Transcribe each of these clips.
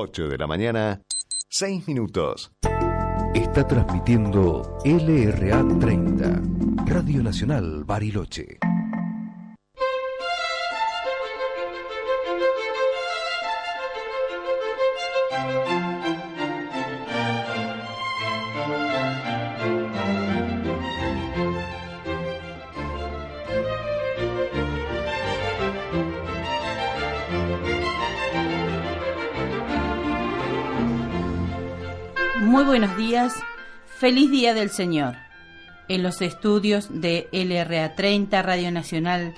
8 de la mañana, 6 minutos. Está transmitiendo LRA 30, Radio Nacional Bariloche. Feliz día del Señor. En los estudios de LRA 30, Radio Nacional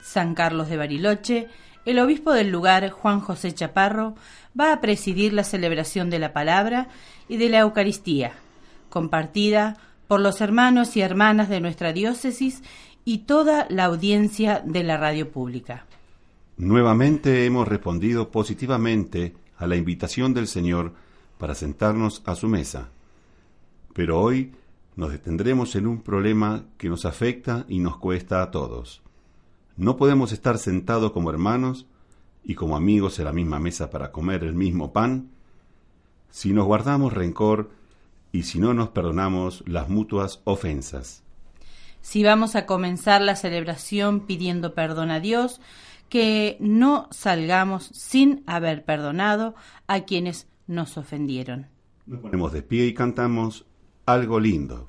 San Carlos de Bariloche, el obispo del lugar, Juan José Chaparro, va a presidir la celebración de la palabra y de la Eucaristía, compartida por los hermanos y hermanas de nuestra diócesis y toda la audiencia de la radio pública. Nuevamente hemos respondido positivamente a la invitación del Señor para sentarnos a su mesa. Pero hoy nos detendremos en un problema que nos afecta y nos cuesta a todos. No podemos estar sentados como hermanos y como amigos en la misma mesa para comer el mismo pan si nos guardamos rencor y si no nos perdonamos las mutuas ofensas. Si vamos a comenzar la celebración pidiendo perdón a Dios, que no salgamos sin haber perdonado a quienes nos ofendieron. Nos ponemos de pie y cantamos algo lindo.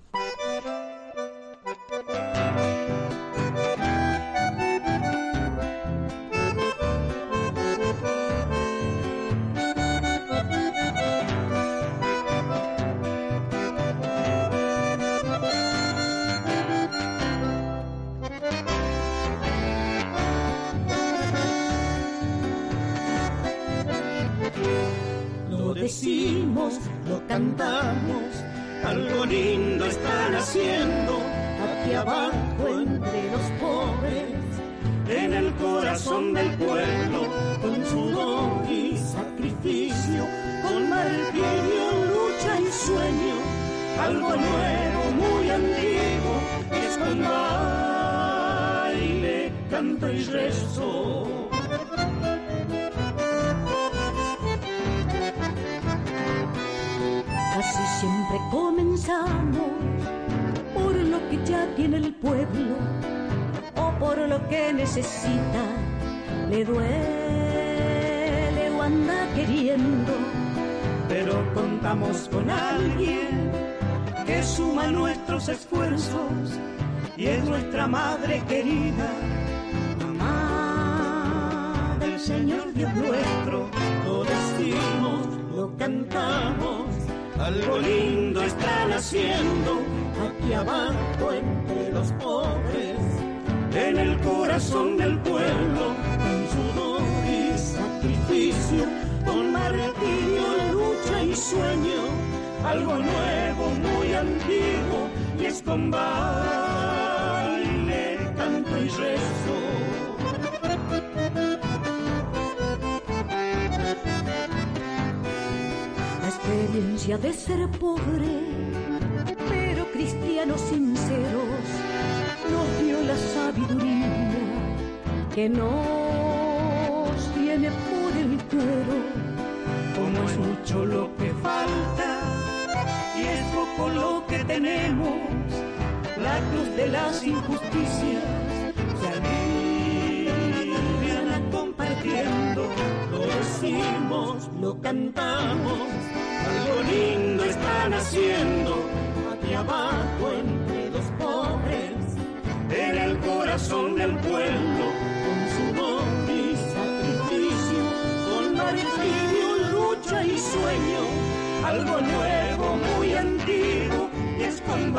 Lo decimos, lo cantamos, algo lindo están haciendo aquí abajo entre los pobres, en el corazón del pueblo, con sudor y sacrificio, con martirio, lucha y sueño, algo nuevo, muy antiguo, es con baile, canto y rezo. Tiene el pueblo o por lo que necesita, le duele o anda queriendo. pero contamos con alguien que suma nuestros esfuerzos y es nuestra madre querida, mamá del Señor Dios nuestro. Lo decimos, lo cantamos, algo lindo están haciendo aquí abajo entre los pobres, en el corazón del pueblo, con sudor y sacrificio, con martirio, lucha y sueño, algo nuevo, muy antiguo, y es con baile, canto y rezo. La experiencia de ser pobre, cristianos sinceros, nos dio la sabiduría que nos viene por el cuero. como es mucho lo que falta y es poco lo que tenemos, la cruz de las injusticias se alivian compartiendo, lo decimos, lo cantamos, algo lindo están haciendo abajo entre los pobres, en el corazón del pueblo, con sudor y sacrificio, con martirio, lucha y sueño, algo nuevo, muy antiguo, y es con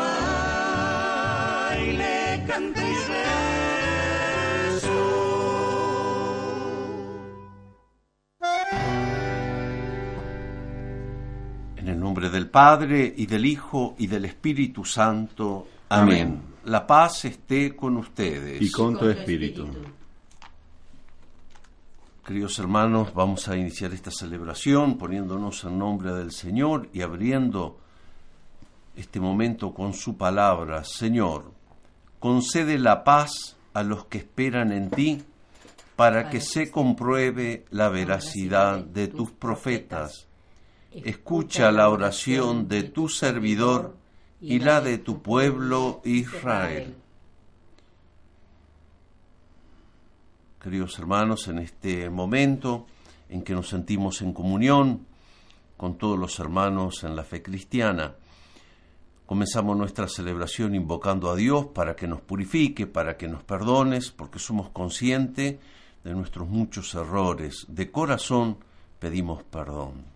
nombre del Padre y del Hijo y del Espíritu Santo. Amén. La paz esté con ustedes. Y con tu espíritu. Queridos hermanos, vamos a iniciar esta celebración poniéndonos en nombre del Señor y abriendo este momento con su palabra. Señor, concede la paz a los que esperan en ti para que se compruebe la veracidad de tus profetas. Escucha la oración de tu servidor y la de tu pueblo Israel. Queridos hermanos, en este momento en que nos sentimos en comunión con todos los hermanos en la fe cristiana, comenzamos nuestra celebración invocando a Dios para que nos purifique, para que nos perdones, porque somos conscientes de nuestros muchos errores. De corazón pedimos perdón.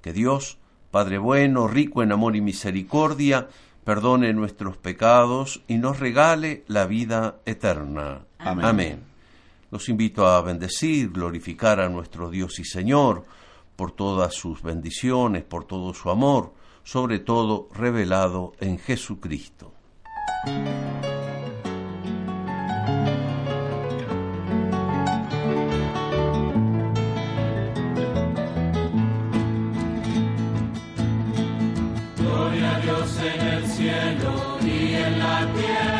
Que Dios, Padre bueno, rico en amor y misericordia, perdone nuestros pecados y nos regale la vida eterna. Amén. Los invito a bendecir, glorificar a nuestro Dios y Señor, por todas sus bendiciones, por todo su amor, sobre todo revelado en Jesucristo. En el cielo y en la tierra,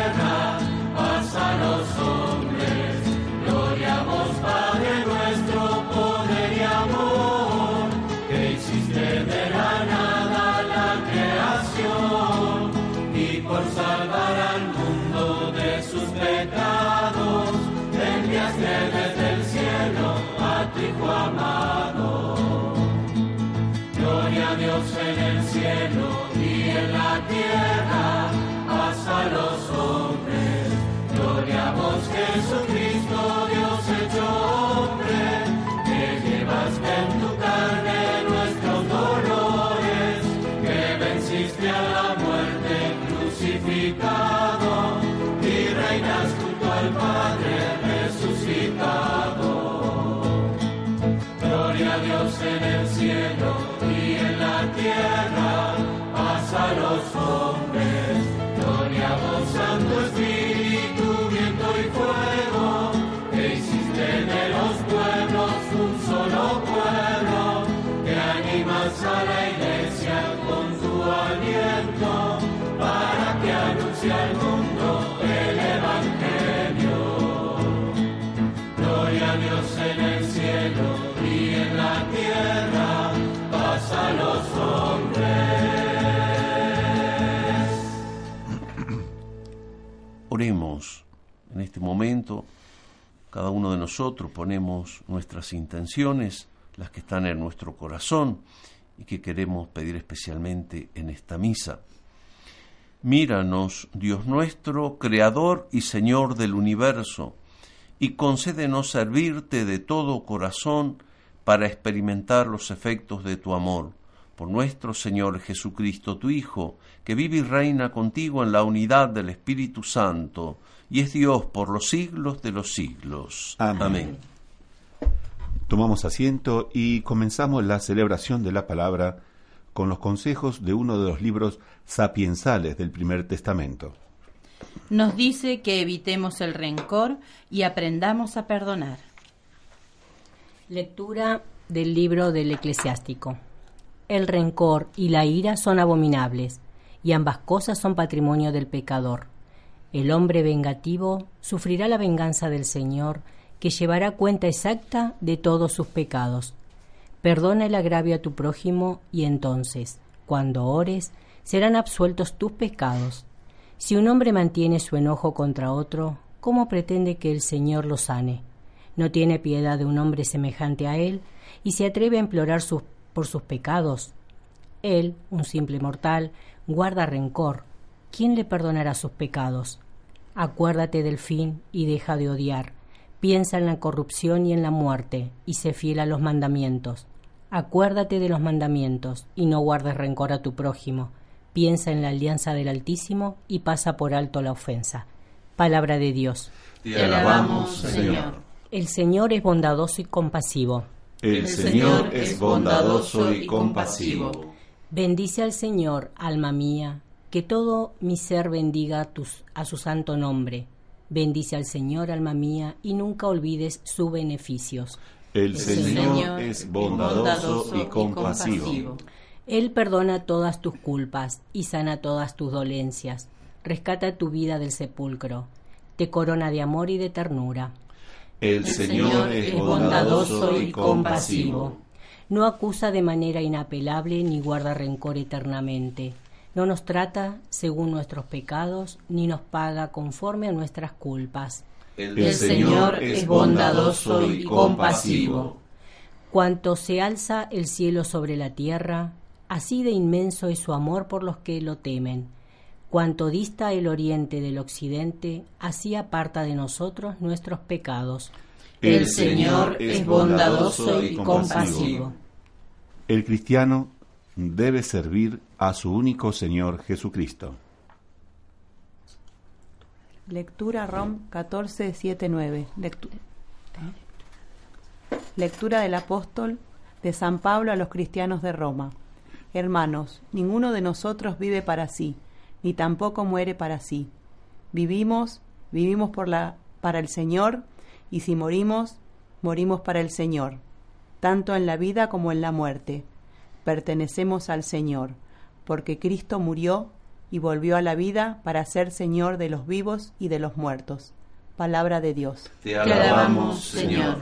paz Oremos en este momento, cada uno de nosotros ponemos nuestras intenciones, las que están en nuestro corazón y que queremos pedir especialmente en esta misa. Míranos, Dios nuestro, Creador y Señor del universo, y concédenos servirte de todo corazón para experimentar los efectos de tu amor. Por nuestro Señor Jesucristo, tu Hijo, que vive y reina contigo en la unidad del Espíritu Santo, y es Dios por los siglos de los siglos. Amén. Amén. Tomamos asiento y comenzamos la celebración de la palabra con los consejos de uno de los libros sapiensales del primer testamento. Nos dice que evitemos el rencor y aprendamos a perdonar. Lectura del libro del eclesiástico. El rencor y la ira son abominables, y ambas cosas son patrimonio del pecador. El hombre vengativo sufrirá la venganza del Señor, que llevará cuenta exacta de todos sus pecados. Perdona el agravio a tu prójimo, y entonces, cuando ores, serán absueltos tus pecados. Si un hombre mantiene su enojo contra otro, ¿cómo pretende que el Señor lo sane? No tiene piedad de un hombre semejante a él y se atreve a implorar sus- por sus pecados. Él, un simple mortal, guarda rencor. ¿Quién le perdonará sus pecados? Acuérdate del fin y deja de odiar. Piensa en la corrupción y en la muerte y sé fiel a los mandamientos. Acuérdate de los mandamientos y no guardes rencor a tu prójimo. Piensa en la alianza del Altísimo y pasa por alto la ofensa. Palabra de Dios. Te alabamos, Señor. El Señor es bondadoso y compasivo. El Señor es bondadoso y compasivo. Bendice al Señor, alma mía, que todo mi ser bendiga a, tus- a su santo nombre. Bendice al Señor, alma mía, y nunca olvides sus beneficios. El Señor Señor es bondadoso y compasivo. Él perdona todas tus culpas y sana todas tus dolencias. Rescata tu vida del sepulcro. Te corona de amor y de ternura. El Señor es bondadoso y compasivo. No acusa de manera inapelable ni guarda rencor eternamente. No nos trata según nuestros pecados ni nos paga conforme a nuestras culpas. El Señor es bondadoso y compasivo. Cuanto se alza el cielo sobre la tierra, así de inmenso es su amor por los que lo temen. Cuanto dista el oriente del occidente, así aparta de nosotros nuestros pecados. El Señor es bondadoso y compasivo. El cristiano debe servir a su único Señor Jesucristo. Lectura ROM 1479. Lectu- Lectura del apóstol de San Pablo a los cristianos de Roma. Hermanos, ninguno de nosotros vive para sí, ni tampoco muere para sí. Vivimos, vivimos por la, para el Señor, y si morimos, morimos para el Señor, tanto en la vida como en la muerte. Pertenecemos al Señor, porque Cristo murió y volvió a la vida para ser Señor de los vivos y de los muertos. Palabra de Dios. Te alabamos, Señor.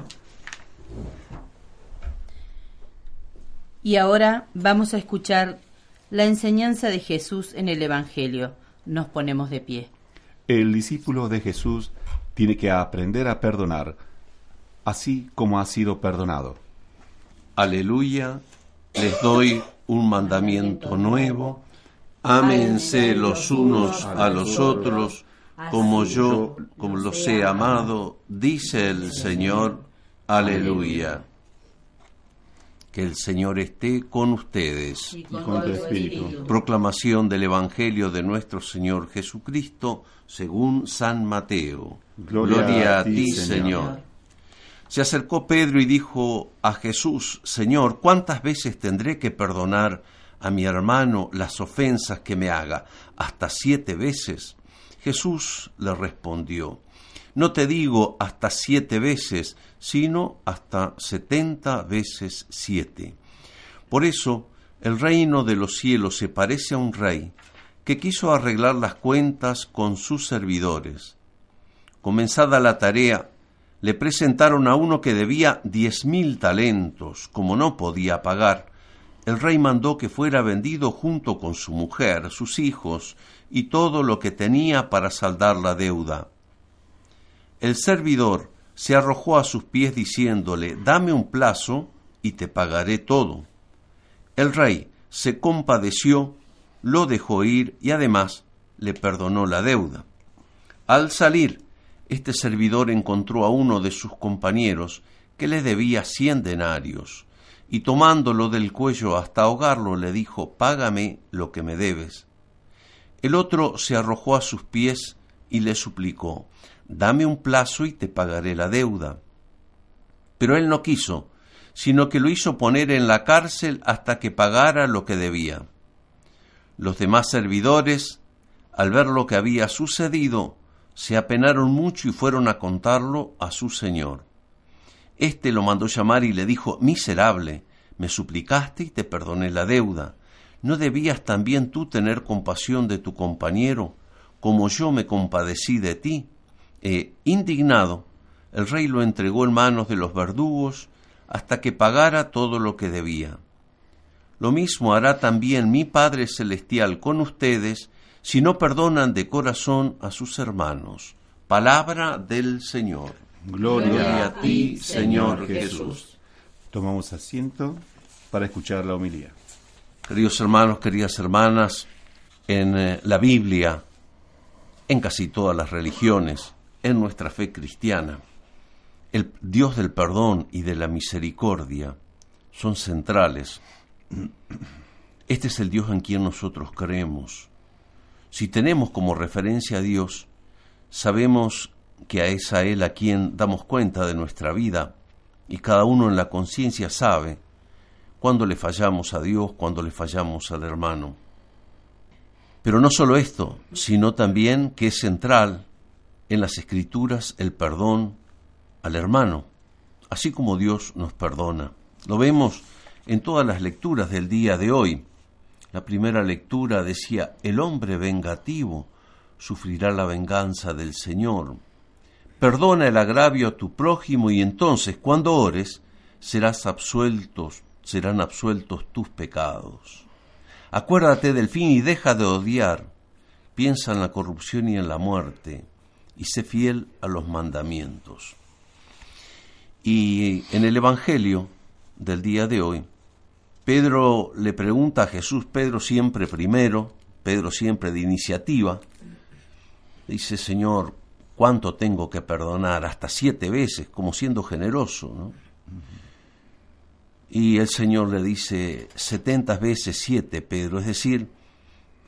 Y ahora vamos a escuchar la enseñanza de Jesús en el Evangelio. Nos ponemos de pie. El discípulo de Jesús tiene que aprender a perdonar, así como ha sido perdonado. Aleluya, les doy un mandamiento nuevo. Ámense los unos a los otros como yo como los he amado, dice el Señor. Aleluya. Que el Señor esté con ustedes. Y con tu espíritu. Proclamación del Evangelio de nuestro Señor Jesucristo según San Mateo. Gloria a ti, Señor. Se acercó Pedro y dijo a Jesús, Señor, ¿cuántas veces tendré que perdonar a mi hermano las ofensas que me haga? ¿Hasta siete veces? Jesús le respondió, No te digo hasta siete veces, sino hasta setenta veces siete. Por eso, el reino de los cielos se parece a un rey que quiso arreglar las cuentas con sus servidores. Comenzada la tarea, le presentaron a uno que debía diez mil talentos. Como no podía pagar, el rey mandó que fuera vendido junto con su mujer, sus hijos y todo lo que tenía para saldar la deuda. El servidor se arrojó a sus pies diciéndole, dame un plazo y te pagaré todo. El rey se compadeció, lo dejó ir y además le perdonó la deuda. Al salir, este servidor encontró a uno de sus compañeros que le debía cien denarios, y tomándolo del cuello hasta ahogarlo le dijo, Págame lo que me debes. El otro se arrojó a sus pies y le suplicó, Dame un plazo y te pagaré la deuda. Pero él no quiso, sino que lo hizo poner en la cárcel hasta que pagara lo que debía. Los demás servidores, al ver lo que había sucedido, se apenaron mucho y fueron a contarlo a su señor. Este lo mandó llamar y le dijo, Miserable, me suplicaste y te perdoné la deuda. ¿No debías también tú tener compasión de tu compañero, como yo me compadecí de ti? E, indignado, el rey lo entregó en manos de los verdugos hasta que pagara todo lo que debía. Lo mismo hará también mi Padre Celestial con ustedes si no perdonan de corazón a sus hermanos. Palabra del Señor. Gloria, a ti, Señor Jesús. Tomamos asiento para escuchar la homilía. Queridos hermanos, queridas hermanas, en eh, la Biblia, en casi todas las religiones, en nuestra fe cristiana, el Dios del perdón y de la misericordia son centrales. Este es el Dios en quien nosotros creemos. Si tenemos como referencia a Dios, sabemos que es a Él a quien damos cuenta de nuestra vida y cada uno en la conciencia sabe cuando le fallamos a Dios, cuando le fallamos al hermano. Pero no solo esto, sino también que es central en las escrituras el perdón al hermano, así como Dios nos perdona. Lo vemos en todas las lecturas del día de hoy. La primera lectura decía, el hombre vengativo sufrirá la venganza del Señor. Perdona el agravio a tu prójimo y entonces cuando ores serás absueltos, serán absueltos tus pecados. Acuérdate del fin y deja de odiar. Piensa en la corrupción y en la muerte y sé fiel a los mandamientos. Y en el Evangelio del día de hoy, Pedro le pregunta a Jesús, Pedro siempre primero, Pedro siempre de iniciativa, dice, Señor, ¿cuánto tengo que perdonar? Hasta siete veces, como siendo generoso. Y el Señor le dice, setenta veces siete, Pedro, es decir,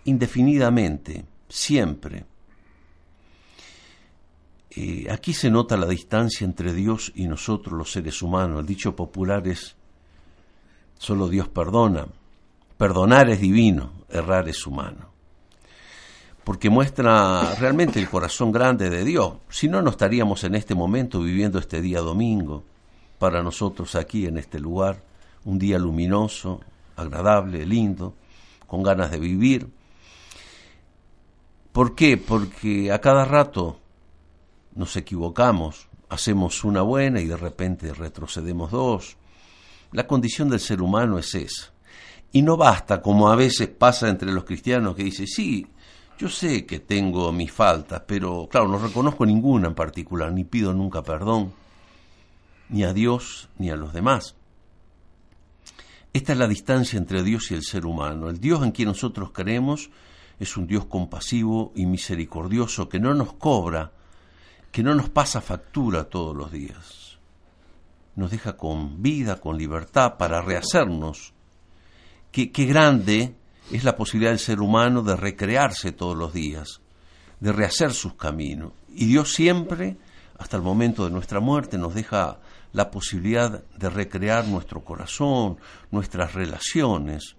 indefinidamente, siempre. Aquí se nota la distancia entre Dios y nosotros los seres humanos. El dicho popular es, solo Dios perdona. Perdonar es divino, errar es humano. Porque muestra realmente el corazón grande de Dios. Si no, no estaríamos en este momento viviendo este día domingo, para nosotros aquí en este lugar, un día luminoso, agradable, lindo, con ganas de vivir. ¿Por qué? Porque a cada rato nos equivocamos, hacemos una buena y de repente retrocedemos dos. La condición del ser humano es esa. Y no basta, como a veces pasa entre los cristianos, que dice, sí, yo sé que tengo mis faltas, pero claro, no reconozco ninguna en particular, ni pido nunca perdón, ni a Dios ni a los demás. Esta es la distancia entre Dios y el ser humano. El Dios en quien nosotros creemos es un Dios compasivo y misericordioso que no nos cobra que no nos pasa factura todos los días. Nos deja con vida, con libertad para rehacernos. Qué, grande es la posibilidad del ser humano de recrearse todos los días, de rehacer sus caminos. Y Dios siempre, hasta el momento de nuestra muerte, nos deja la posibilidad de recrear nuestro corazón, nuestras relaciones.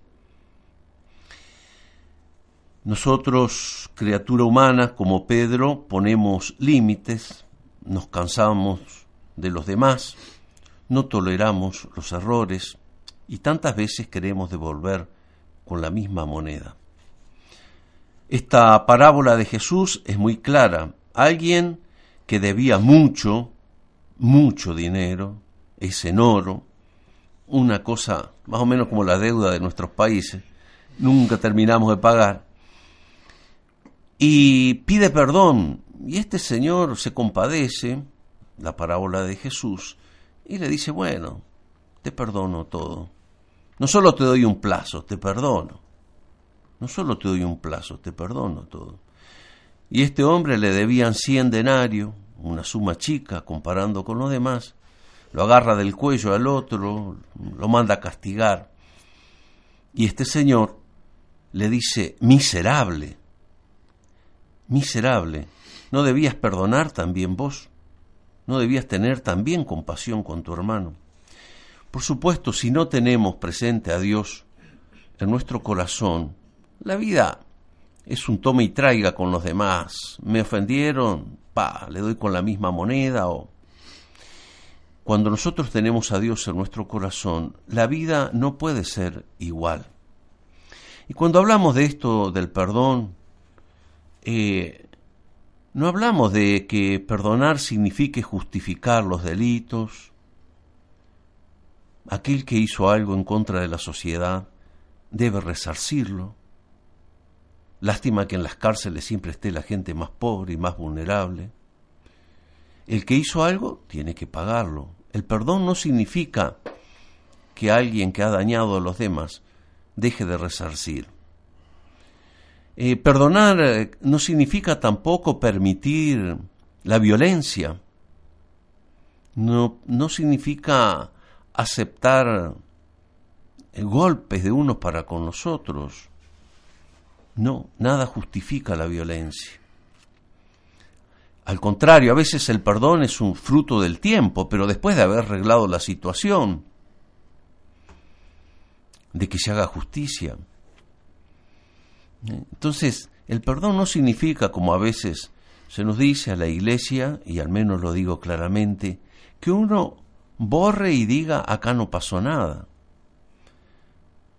Nosotros, criatura humana, como Pedro, ponemos límites, nos cansamos de los demás, no toleramos los errores y tantas veces queremos devolver con la misma moneda. Esta parábola de Jesús es muy clara. Alguien que debía mucho, mucho dinero, es en oro, una cosa más o menos como la deuda de nuestros países, nunca terminamos de pagar, y pide perdón. Y este señor se compadece, la parábola de Jesús, y le dice, bueno, te perdono todo. No solo te doy un plazo, te perdono. No solo te doy un plazo, te perdono todo. Y este hombre le debían cien denarios, una suma chica comparando con los demás. Lo agarra del cuello al otro, lo manda a castigar. Y este señor le dice, miserable, miserable, ¿no debías perdonar también vos? ¿No debías tener también compasión con tu hermano? Por supuesto, si no tenemos presente a Dios en nuestro corazón, la vida es un tome y traiga con los demás. Me ofendieron, pa, le doy con la misma moneda o... Cuando nosotros tenemos a Dios en nuestro corazón, la vida no puede ser igual. Y cuando hablamos de esto del perdón, eh, no hablamos de que perdonar signifique justificar los delitos. Aquel que hizo algo en contra de la sociedad debe resarcirlo. Lástima que en las cárceles siempre esté la gente más pobre y más vulnerable. El que hizo algo tiene que pagarlo. El perdón no significa que alguien que ha dañado a los demás deje de resarcir. Eh, perdonar eh, no significa tampoco permitir la violencia, no, no significa aceptar golpes de unos para con los otros. No, nada justifica la violencia. Al contrario, a veces el perdón es un fruto del tiempo, pero después de haber arreglado la situación, de que se haga justicia. Entonces, el perdón no significa, como a veces se nos dice a la iglesia, y al menos lo digo claramente, que uno borre y diga acá no pasó nada.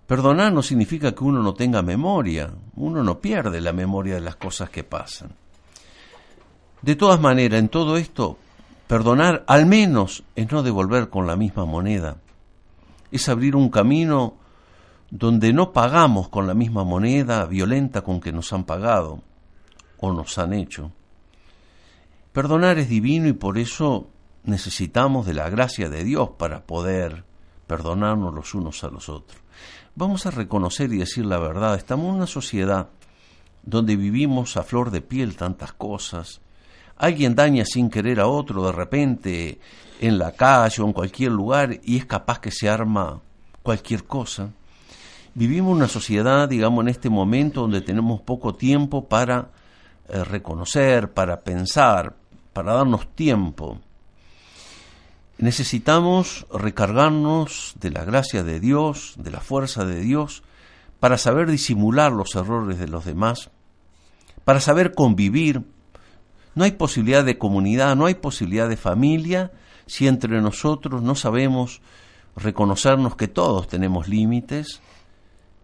Perdonar no significa que uno no tenga memoria, uno no pierde la memoria de las cosas que pasan. De todas maneras, en todo esto, perdonar al menos es no devolver con la misma moneda, es abrir un camino donde no pagamos con la misma moneda violenta con que nos han pagado o nos han hecho. Perdonar es divino y por eso necesitamos de la gracia de Dios para poder perdonarnos los unos a los otros. Vamos a reconocer y decir la verdad, estamos en una sociedad donde vivimos a flor de piel tantas cosas. Alguien daña sin querer a otro de repente en la calle o en cualquier lugar y es capaz que se arma cualquier cosa. Vivimos una sociedad, digamos, en este momento donde tenemos poco tiempo para eh, reconocer, para pensar, para darnos tiempo. Necesitamos recargarnos de la gracia de Dios, de la fuerza de Dios, para saber disimular los errores de los demás, para saber convivir. No hay posibilidad de comunidad, no hay posibilidad de familia si entre nosotros no sabemos reconocernos que todos tenemos límites,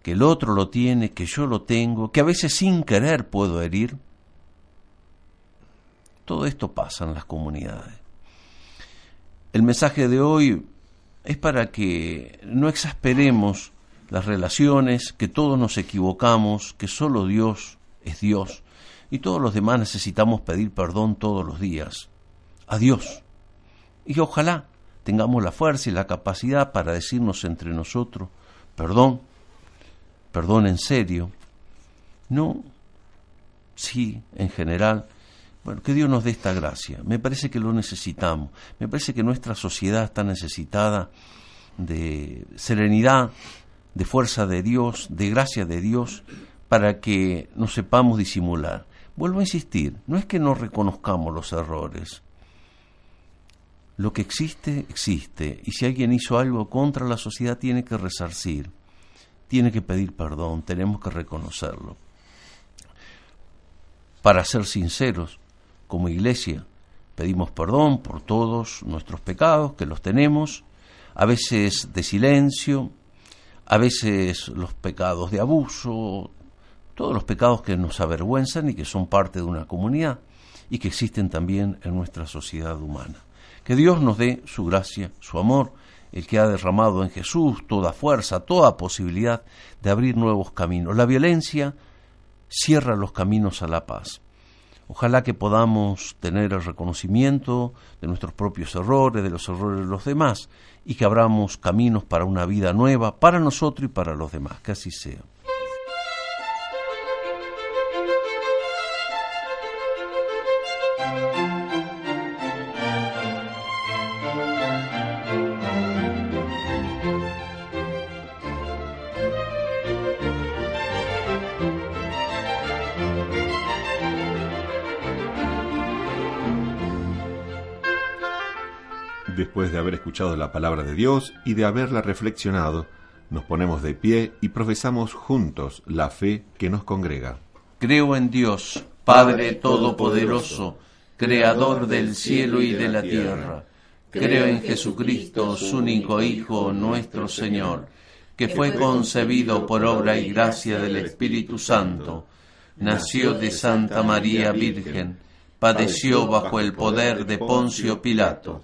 que el otro lo tiene, que yo lo tengo, que a veces sin querer puedo herir. Todo esto pasa en las comunidades. El mensaje de hoy es para que no exasperemos las relaciones, que todos nos equivocamos, que solo Dios es Dios y todos los demás necesitamos pedir perdón todos los días. A Dios. Y ojalá tengamos la fuerza y la capacidad para decirnos entre nosotros, perdón, perdón en serio, no, sí, en general. Bueno, que Dios nos dé esta gracia. Me parece que lo necesitamos. Me parece que nuestra sociedad está necesitada de serenidad, de fuerza de Dios, de gracia de Dios, para que nos sepamos disimular. Vuelvo a insistir, no es que no reconozcamos los errores. Lo que existe, existe. Y si alguien hizo algo contra la sociedad, tiene que resarcir tiene que pedir perdón, tenemos que reconocerlo. Para ser sinceros, como iglesia, pedimos perdón por todos nuestros pecados, que los tenemos, a veces de silencio, a veces los pecados de abuso, todos los pecados que nos avergüenzan y que son parte de una comunidad y que existen también en nuestra sociedad humana. Que Dios nos dé su gracia, su amor, el que ha derramado en Jesús toda fuerza, toda posibilidad de abrir nuevos caminos. La violencia cierra los caminos a la paz. Ojalá que podamos tener el reconocimiento de nuestros propios errores, de los errores de los demás, y que abramos caminos para una vida nueva, para nosotros y para los demás. Que así sea. Después de haber escuchado la palabra de Dios y de haberla reflexionado, nos ponemos de pie y profesamos juntos la fe que nos congrega. Creo en Dios, Padre Todopoderoso, Creador del cielo y de la tierra. Creo en Jesucristo, su único Hijo, nuestro Señor, que fue concebido por obra y gracia del Espíritu Santo. Nació de Santa María Virgen, padeció bajo el poder de Poncio Pilato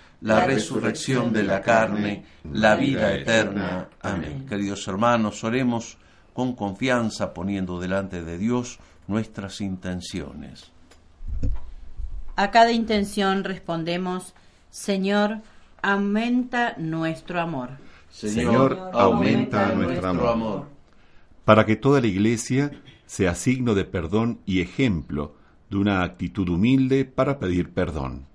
la resurrección de la carne, la vida eterna. Amén. Queridos hermanos, oremos con confianza poniendo delante de Dios nuestras intenciones. A cada intención respondemos, Señor, aumenta nuestro amor. Señor, aumenta nuestro amor. Para que toda la Iglesia sea signo de perdón y ejemplo de una actitud humilde para pedir perdón.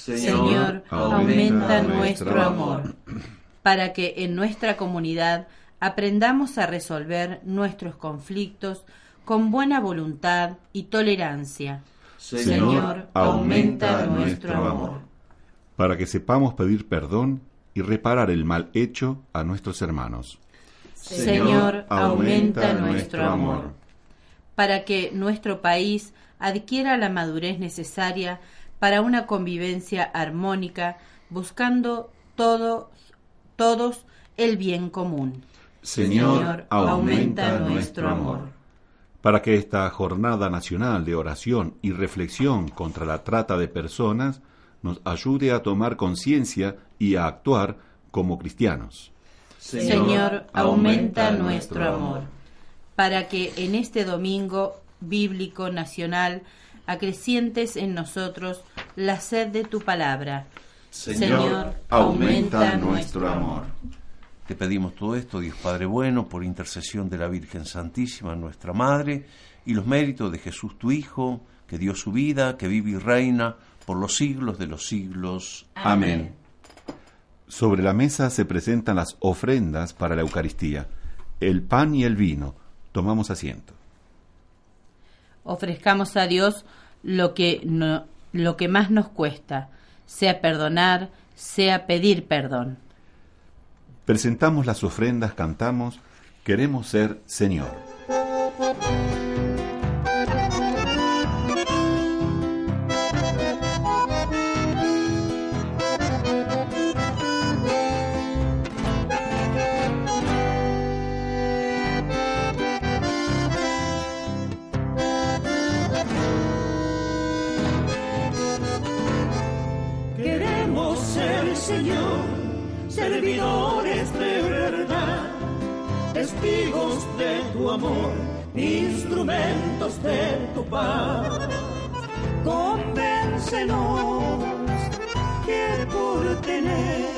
Señor, aumenta nuestro amor, para que en nuestra comunidad aprendamos a resolver nuestros conflictos con buena voluntad y tolerancia. Señor, aumenta nuestro amor. Para que sepamos pedir perdón y reparar el mal hecho a nuestros hermanos. Señor, aumenta nuestro amor. Para que nuestro país adquiera la madurez necesaria para una convivencia armónica, buscando todos, todos el bien común. Señor, aumenta nuestro amor. Para que esta jornada nacional de oración y reflexión contra la trata de personas nos ayude a tomar conciencia y a actuar como cristianos. Señor, aumenta nuestro amor. Para que en este domingo bíblico nacional acrecientes en nosotros la sed de tu palabra. Señor, aumenta nuestro amor. Te pedimos todo esto, Dios Padre bueno, por intercesión de la Virgen Santísima, nuestra Madre, y los méritos de Jesús tu Hijo, que dio su vida, que vive y reina por los siglos de los siglos. Amén. Sobre la mesa se presentan las ofrendas para la Eucaristía, el pan y el vino. Tomamos asiento. Ofrezcamos a Dios lo que, no, lo que más nos cuesta, sea perdonar, sea pedir perdón. Presentamos las ofrendas, cantamos, queremos ser Señor. Amor, instrumentos de tu paz. Convéncenos que por tener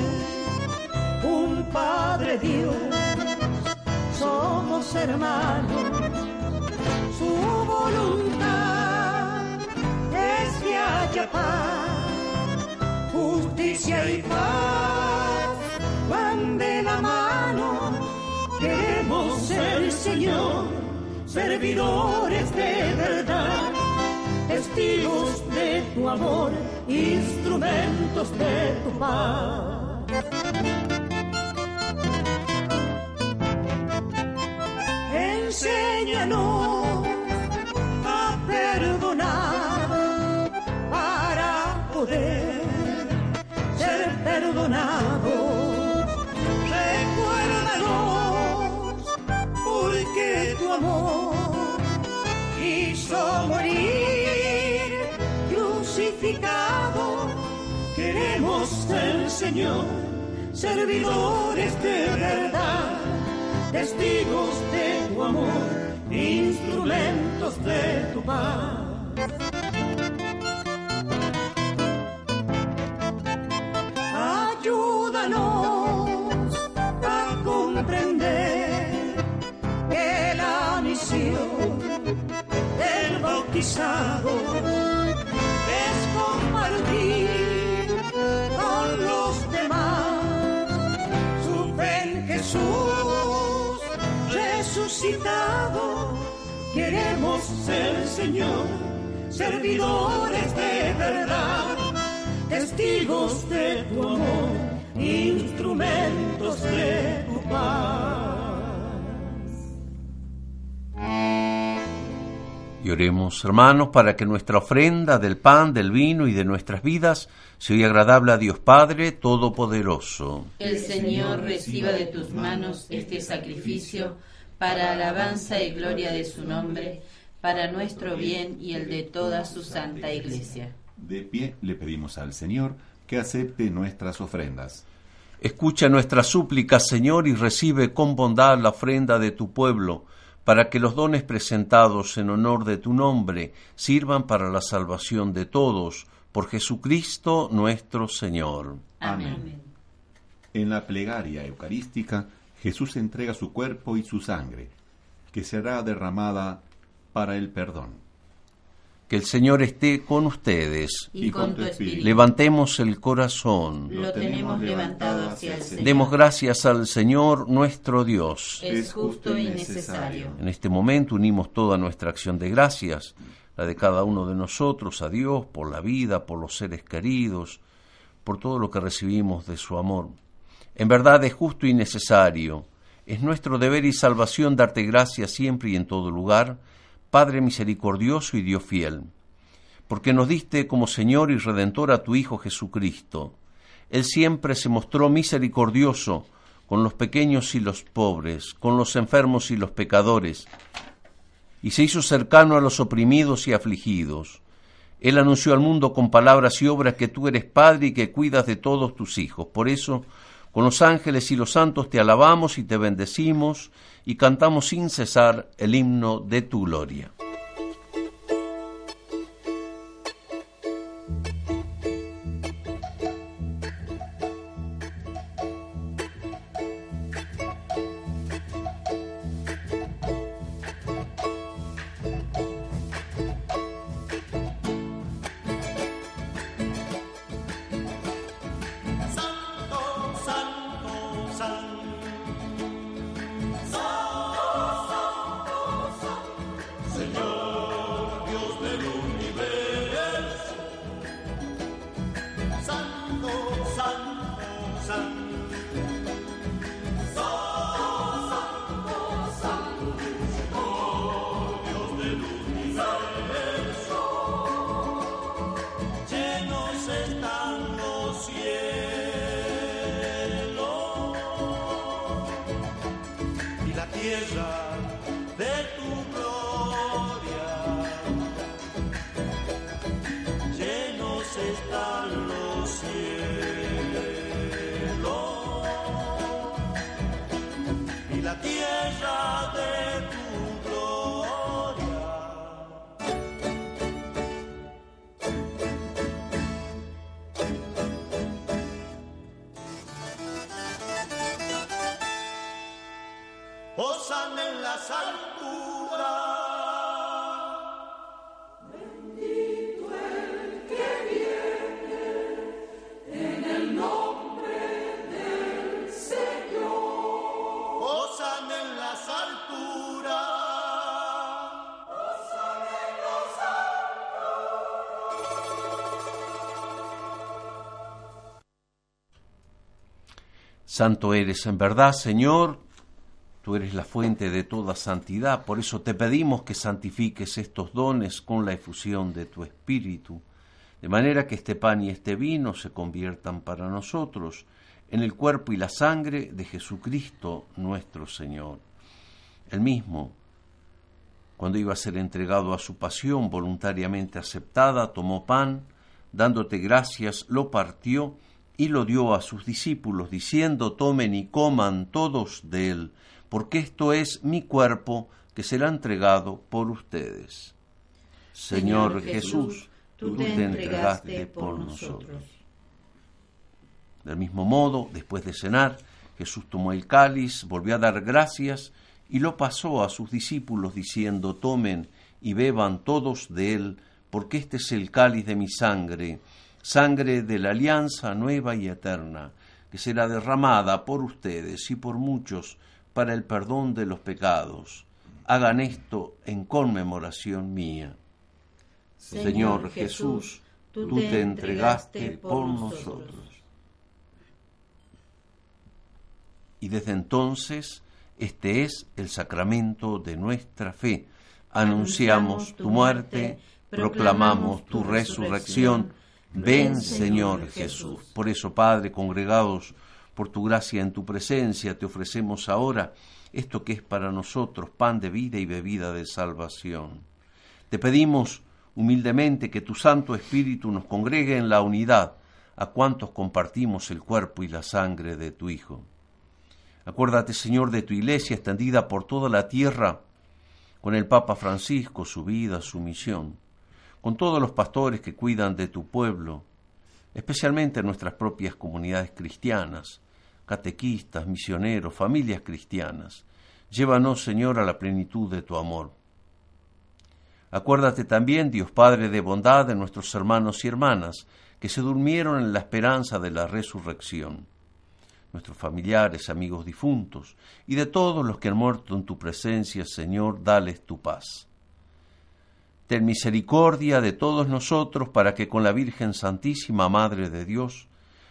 un Padre Dios somos hermanos, su voluntad es que haya paz justicia y paz van de la mano. Queremos ser, Señor, servidores de verdad, testigos de tu amor, instrumentos de tu paz. Enséñanos Queremos ser, Señor, servidores de verdad, testigos de tu amor, instrumentos de tu paz. Ayúdanos a comprender que la misión del bautizado Jesús resucitado. Queremos ser, Señor, servidores de verdad testigos de tu amor, instrumentos de tu paz. Y oremos, hermanos, para que nuestra ofrenda del pan, del vino y de nuestras vidas sea agradable a Dios Padre Todopoderoso. El Señor reciba de tus manos este sacrificio para alabanza y gloria de su nombre, para nuestro bien y el de toda su santa iglesia. De pie le pedimos al Señor que acepte nuestras ofrendas. Escucha nuestras súplicas, Señor, y recibe con bondad la ofrenda de tu pueblo, para que los dones presentados en honor de tu nombre sirvan para la salvación de todos, por Jesucristo nuestro Señor. Amén. En la plegaria eucarística, Jesús entrega su cuerpo y su sangre, que será derramada para el perdón. Que el Señor esté con ustedes. Y con tu espíritu. Levantemos el corazón. Lo tenemos levantado hacia el Señor. Demos gracias al Señor nuestro Dios. Es justo y necesario. En este momento unimos toda nuestra acción de gracias, la de cada uno de nosotros, a Dios, por la vida, por los seres queridos, por todo lo que recibimos de su amor. En verdad es justo y necesario. Es nuestro deber y salvación darte gracias siempre y en todo lugar, Padre misericordioso y Dios fiel, porque nos diste como Señor y Redentor a tu Hijo Jesucristo. Él siempre se mostró misericordioso con los pequeños y los pobres, con los enfermos y los pecadores, y se hizo cercano a los oprimidos y afligidos. Él anunció al mundo con palabras y obras que tú eres Padre y que cuidas de todos tus hijos. Por eso, con los ángeles y los santos te alabamos y te bendecimos y cantamos sin cesar el himno de tu gloria. Santo eres en verdad, Señor, tú eres la fuente de toda santidad, por eso te pedimos que santifiques estos dones con la efusión de tu Espíritu, de manera que este pan y este vino se conviertan para nosotros en el cuerpo y la sangre de Jesucristo nuestro Señor. El mismo, cuando iba a ser entregado a su pasión voluntariamente aceptada, tomó pan, dándote gracias, lo partió y lo dio a sus discípulos, diciendo, tomen y coman todos de él, porque esto es mi cuerpo que será entregado por ustedes. Señor, Jesús, tú te entregaste por nosotros. Del mismo modo, después de cenar, Jesús tomó el cáliz, volvió a dar gracias y lo pasó a sus discípulos, diciendo, tomen y beban todos de él, porque este es el cáliz de mi sangre, sangre de la alianza nueva y eterna, que será derramada por ustedes y por muchos para el perdón de los pecados. Hagan esto en conmemoración mía. Señor Jesús, tú te entregaste por nosotros. Y desde entonces, este es el sacramento de nuestra fe. Anunciamos tu muerte, proclamamos tu resurrección. Ven, Señor Jesús. Por eso, Padre, congregados por tu gracia en tu presencia, te ofrecemos ahora esto que es para nosotros pan de vida y bebida de salvación. Te pedimos humildemente que tu Santo Espíritu nos congregue en la unidad a cuantos compartimos el cuerpo y la sangre de tu Hijo. Acuérdate, Señor, de tu iglesia extendida por toda la tierra, con el Papa Francisco, su vida, su misión, con todos los pastores que cuidan de tu pueblo, especialmente nuestras propias comunidades cristianas, catequistas, misioneros, familias cristianas. Llévanos, Señor, a la plenitud de tu amor. Acuérdate también, Dios Padre de bondad, de nuestros hermanos y hermanas que se durmieron en la esperanza de la resurrección, nuestros familiares, amigos difuntos, y de todos los que han muerto en tu presencia, Señor, dales tu paz. Ten misericordia de todos nosotros para que con la Virgen Santísima, Madre de Dios,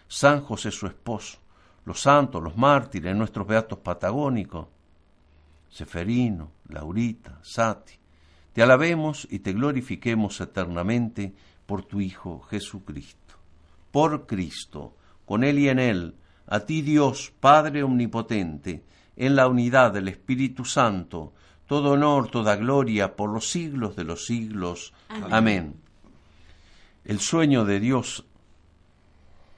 San José su esposo, los santos, los mártires, nuestros beatos patagónicos, Seferino, Laurita, Sati, te alabemos y te glorifiquemos eternamente por tu Hijo Jesucristo. Por Cristo, con Él y en Él, a ti Dios, Padre Omnipotente, en la unidad del Espíritu Santo, todo honor, toda gloria por los siglos de los siglos. Amén. Amén. El sueño de Dios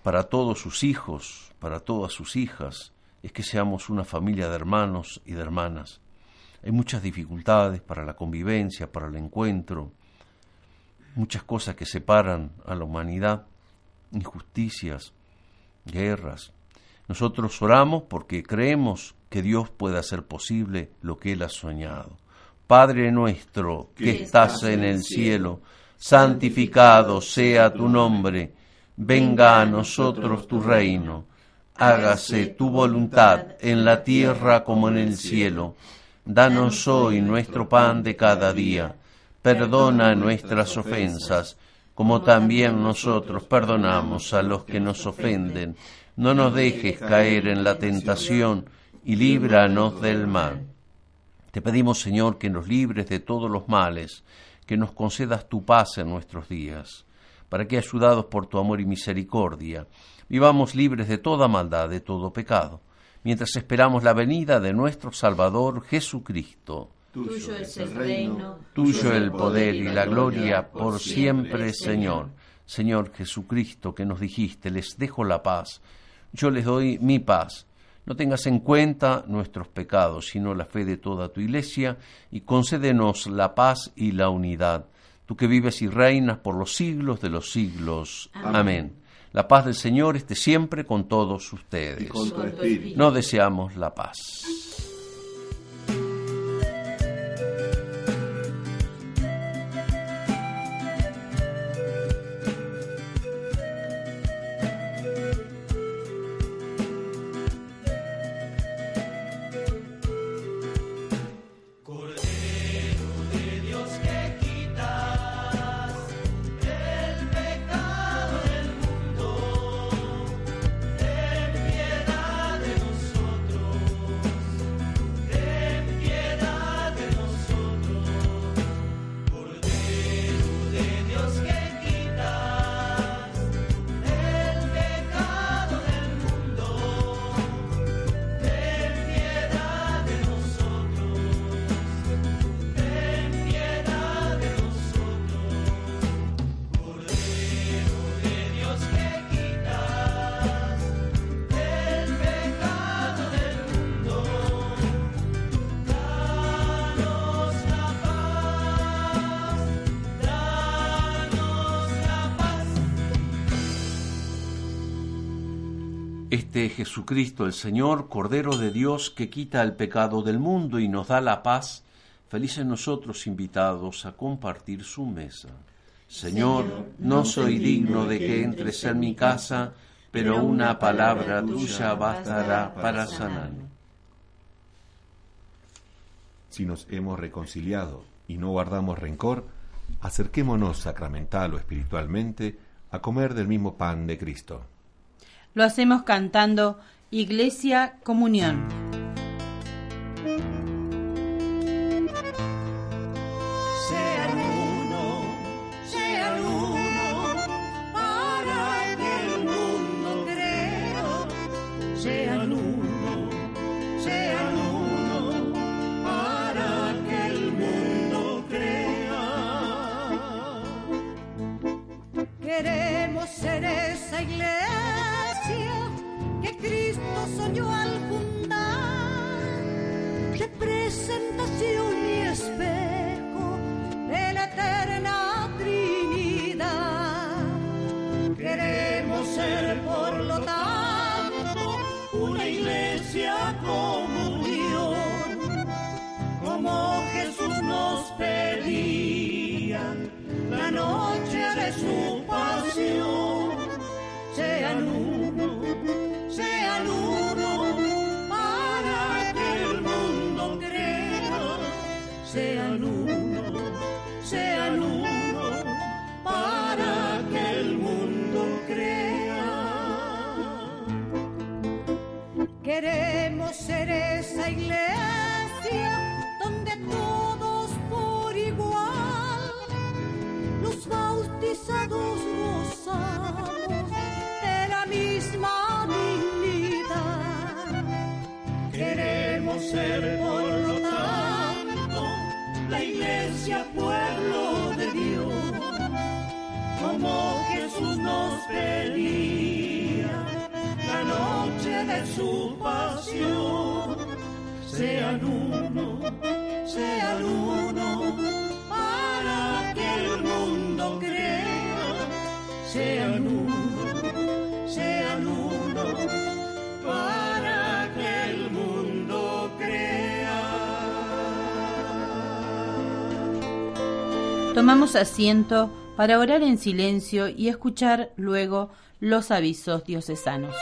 para todos sus hijos, para todas sus hijas, es que seamos una familia de hermanos y de hermanas. Hay muchas dificultades para la convivencia, para el encuentro, muchas cosas que separan a la humanidad, injusticias, guerras. Nosotros oramos porque creemos que Dios puede hacer posible lo que Él ha soñado. Padre nuestro que estás en el cielo, santificado sea tu nombre, venga a nosotros tu reino, hágase tu voluntad en la tierra como en el cielo. Danos hoy nuestro pan de cada día. Perdona nuestras ofensas, como también nosotros perdonamos a los que nos ofenden. No nos dejes caer en la tentación y líbranos del mal. Te pedimos, Señor, que nos libres de todos los males, que nos concedas tu paz en nuestros días, para que, ayudados por tu amor y misericordia, vivamos libres de toda maldad, de todo pecado mientras esperamos la venida de nuestro Salvador Jesucristo. Tuyo es el reino, tuyo el poder y la gloria por siempre, Señor. Señor Jesucristo, que nos dijiste, les dejo la paz, yo les doy mi paz. No tengas en cuenta nuestros pecados, sino la fe de toda tu iglesia, y concédenos la paz y la unidad. Tú que vives y reinas por los siglos de los siglos. Amén. La paz del Señor esté siempre con todos ustedes. No deseamos la paz. Este Jesucristo el Señor, Cordero de Dios, que quita el pecado del mundo y nos da la paz, felices nosotros invitados a compartir su mesa. Señor, no soy digno de que entres en mi casa, pero una palabra tuya bastará para sanarme. Si nos hemos reconciliado y no guardamos rencor, acerquémonos sacramental o espiritualmente a comer del mismo pan de Cristo. Lo hacemos cantando Iglesia Comunión. Su pasión. Sean uno, sean uno, para que el mundo crea. Sean uno, sean uno, para que el mundo crea. Tomamos asiento para orar en silencio y escuchar luego los avisos diocesanos.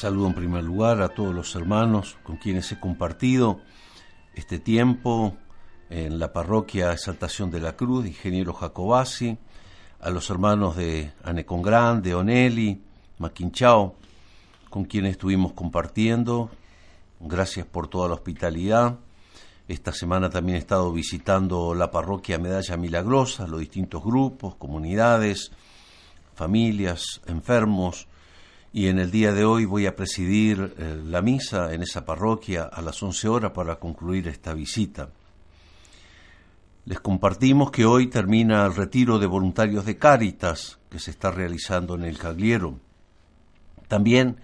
Saludo en primer lugar a todos los hermanos con quienes he compartido este tiempo en la parroquia Exaltación de la Cruz, ingeniero Jacobasi, a los hermanos de Anecon de Oneli, Maquinchao, con quienes estuvimos compartiendo. Gracias por toda la hospitalidad. Esta semana también he estado visitando la parroquia Medalla Milagrosa, los distintos grupos, comunidades, familias, enfermos, y en el día de hoy voy a presidir eh, la misa en esa parroquia a las 11 horas para concluir esta visita. Les compartimos que hoy termina el retiro de voluntarios de Cáritas que se está realizando en el Cagliero. También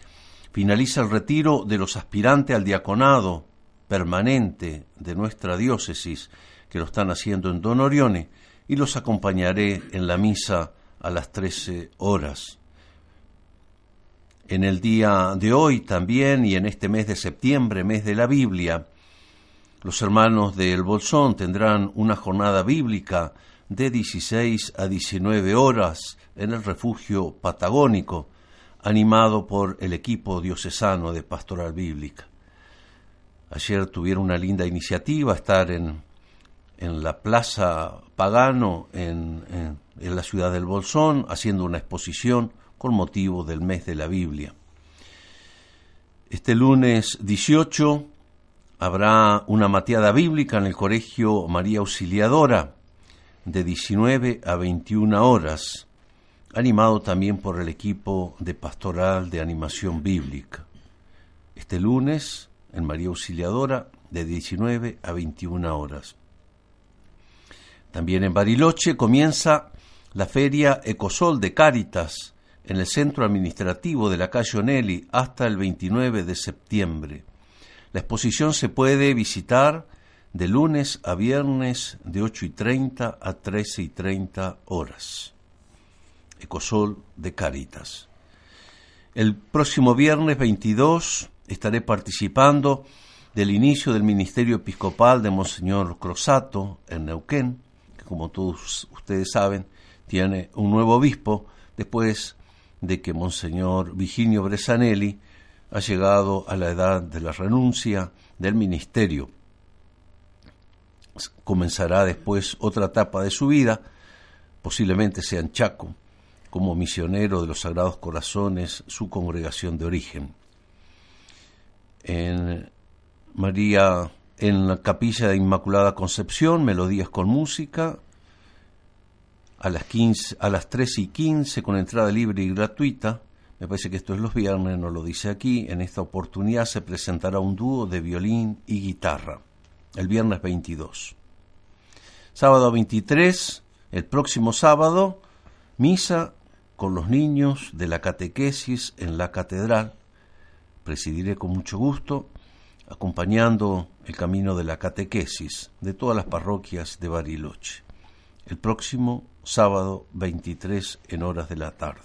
finaliza el retiro de los aspirantes al diaconado permanente de nuestra diócesis que lo están haciendo en Don Orione y los acompañaré en la misa a las 13 horas. En el día de hoy también y en este mes de septiembre, mes de la Biblia, los hermanos del Bolsón tendrán una jornada bíblica de 16 a 19 horas en el refugio patagónico, animado por el equipo diocesano de Pastoral Bíblica. Ayer tuvieron una linda iniciativa, estar en, en la Plaza Pagano, en, en, en la ciudad del Bolsón, haciendo una exposición con motivo del mes de la Biblia. Este lunes 18 habrá una mateada bíblica en el Colegio María Auxiliadora de 19 a 21 horas, animado también por el equipo de pastoral de animación bíblica. Este lunes en María Auxiliadora de 19 a 21 horas. También en Bariloche comienza la feria Ecosol de Cáritas, en el centro administrativo de la calle Onelli hasta el 29 de septiembre. La exposición se puede visitar de lunes a viernes de 8 y 30 a 13 y 30 horas. Ecosol de Caritas. El próximo viernes 22 estaré participando del inicio del ministerio episcopal de Monseñor Crosato en Neuquén, que como todos ustedes saben tiene un nuevo obispo después de que Monseñor Virginio Bresanelli ha llegado a la edad de la renuncia del ministerio. Comenzará después otra etapa de su vida, posiblemente sea en Chaco, como misionero de los Sagrados Corazones, su congregación de origen. en María, en la capilla de Inmaculada Concepción, Melodías con Música, a las, 15, a las 3 y 15 con entrada libre y gratuita. Me parece que esto es los viernes, no lo dice aquí. En esta oportunidad se presentará un dúo de violín y guitarra, el viernes 22. Sábado 23, el próximo sábado, misa con los niños de la catequesis en la catedral. Presidiré con mucho gusto, acompañando el camino de la catequesis de todas las parroquias de Bariloche. El próximo sábado 23 en horas de la tarde.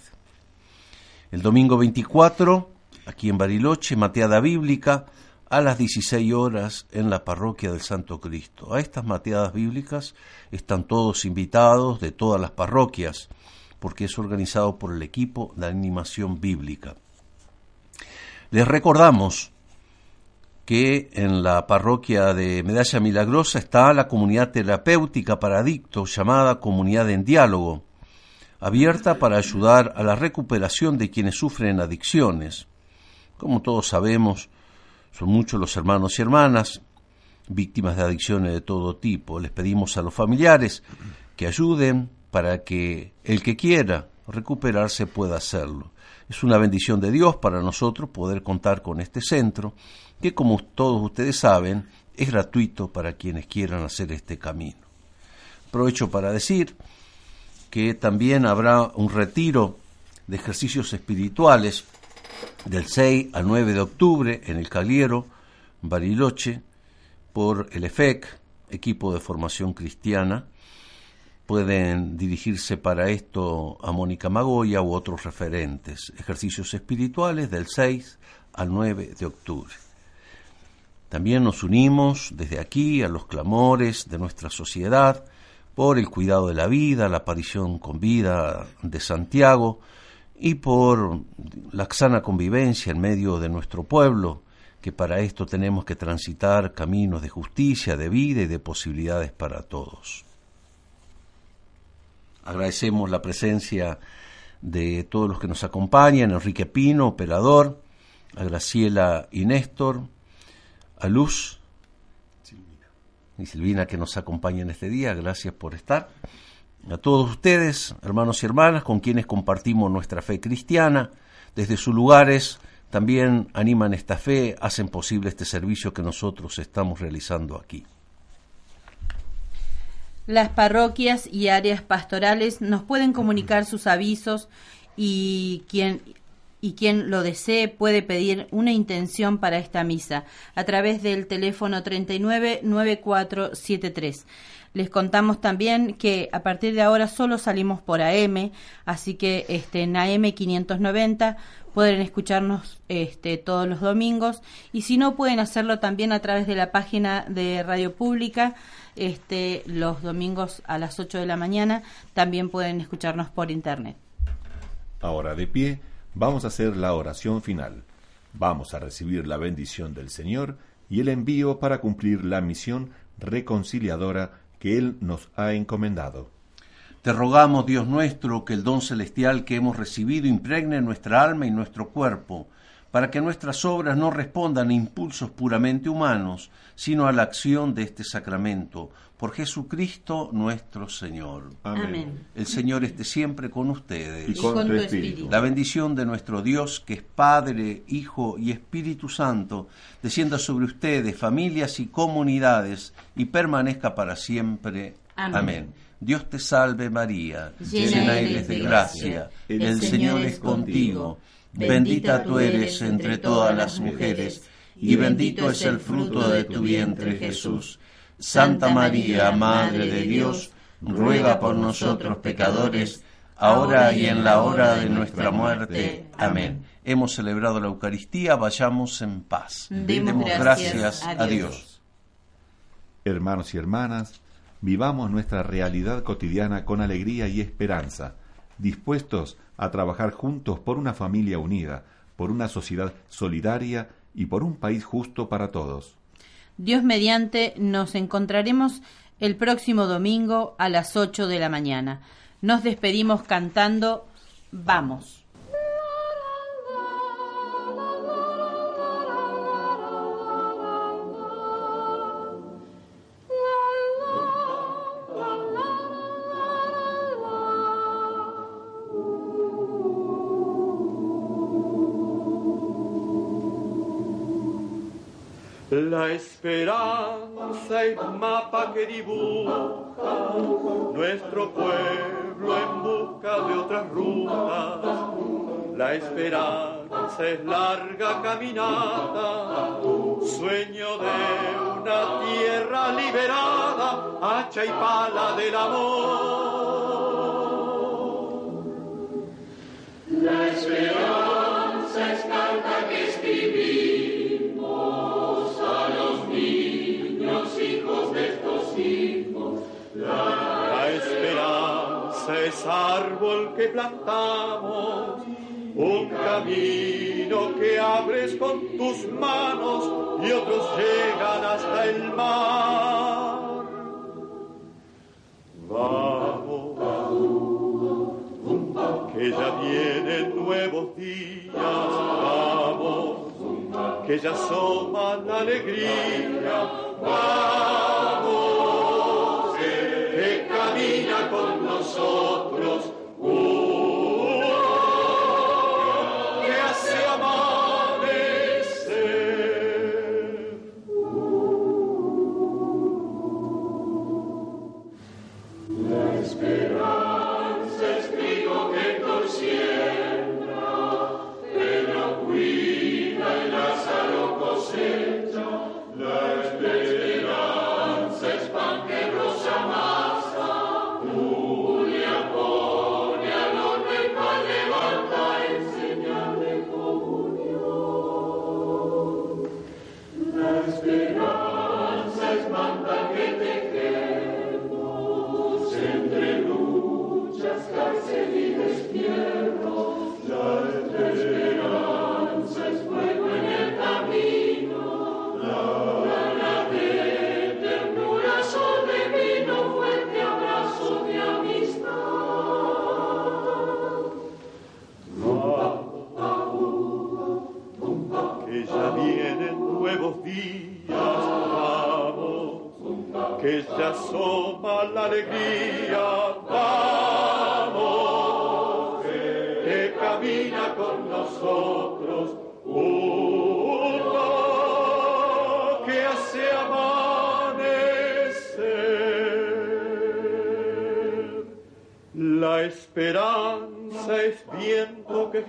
El domingo 24, aquí en Bariloche, mateada bíblica a las 16 horas en la parroquia del Santo Cristo. A estas mateadas bíblicas están todos invitados de todas las parroquias, porque es organizado por el equipo de animación bíblica. Les recordamos que en la parroquia de Medalla Milagrosa está la comunidad terapéutica para adictos llamada Comunidad en Diálogo, abierta para ayudar a la recuperación de quienes sufren adicciones. Como todos sabemos, son muchos los hermanos y hermanas víctimas de adicciones de todo tipo. Les pedimos a los familiares que ayuden para que el que quiera recuperarse pueda hacerlo. Es una bendición de Dios para nosotros poder contar con este centro que como todos ustedes saben es gratuito para quienes quieran hacer este camino. Aprovecho para decir que también habrá un retiro de ejercicios espirituales del 6 al 9 de octubre en el Caliero, Bariloche, por el EFEC, equipo de formación cristiana. Pueden dirigirse para esto a Mónica Magoya u otros referentes. Ejercicios espirituales del 6 al 9 de octubre. También nos unimos desde aquí a los clamores de nuestra sociedad por el cuidado de la vida, la aparición con vida de Santiago y por la sana convivencia en medio de nuestro pueblo, que para esto tenemos que transitar caminos de justicia, de vida y de posibilidades para todos. Agradecemos la presencia de todos los que nos acompañan, Enrique Pino, operador, a Graciela y Néstor, a Luz y Silvina que nos acompaña en este día. Gracias por estar. A todos ustedes, hermanos y hermanas, con quienes compartimos nuestra fe cristiana, desde sus lugares también animan esta fe, hacen posible este servicio que nosotros estamos realizando aquí. Las parroquias y áreas pastorales nos pueden comunicar sus avisos y quien y quien lo desee puede pedir una intención para esta misa a través del teléfono 399473. Les contamos también que a partir de ahora solo salimos por AM, así que este, en AM 590 pueden escucharnos este, todos los domingos y si no pueden hacerlo también a través de la página de Radio Pública este, los domingos a las 8 de la mañana también pueden escucharnos por internet. Ahora de pie Vamos a hacer la oración final. Vamos a recibir la bendición del Señor y el envío para cumplir la misión reconciliadora que Él nos ha encomendado. Te rogamos, Dios nuestro, que el don celestial que hemos recibido impregne nuestra alma y nuestro cuerpo, para que nuestras obras no respondan a impulsos puramente humanos, sino a la acción de este sacramento, por Jesucristo nuestro Señor. Amén. El Señor esté siempre con ustedes. Y con, tu espíritu. La bendición de nuestro Dios, que es Padre, Hijo y Espíritu Santo, descienda sobre ustedes, familias y comunidades, y permanezca para siempre. Amén. Dios te salve María, Llena eres de gracia, el, Señor es contigo, bendita tú eres entre todas las mujeres, y bendito es el fruto de tu vientre Jesús. Santa María, Madre de Dios, ruega por nosotros pecadores, ahora y en la hora de nuestra muerte. Amén. Hemos celebrado la Eucaristía, vayamos en paz. Demos gracias a Dios. Hermanos y hermanas, vivamos nuestra realidad cotidiana con alegría y esperanza, dispuestos a trabajar juntos por una familia unida, por una sociedad solidaria y por un país justo para todos. Dios mediante nos encontraremos el próximo domingo a las 8 de la mañana. Nos despedimos cantando Vamos. La esperanza es mapa que dibuja nuestro pueblo en busca de otras rutas. La esperanza es larga caminata, sueño de una tierra liberada, hacha y pala del amor. La esperanza La esperanza es árbol que plantamos, un camino que abres con tus manos y otros llegan hasta el mar. Vamos, que ya vienen nuevos días, vamos, que ya asoma la alegría, vamos, camina con nosotros. Luchas, cárcel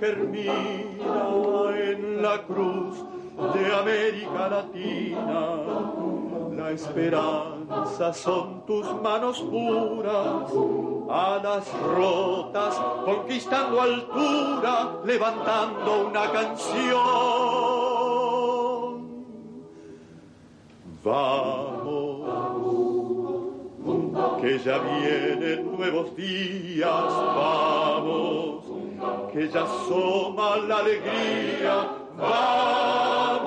germina en la cruz de América Latina. La esperanza son tus manos puras, alas rotas, conquistando altura, levantando una canción. Vamos, que ya vienen nuevos días, vamos, que ya asoma la alegría, vamos,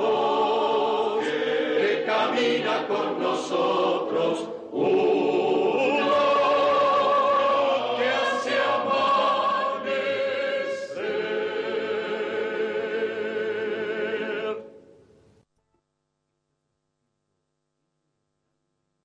que camina con nosotros.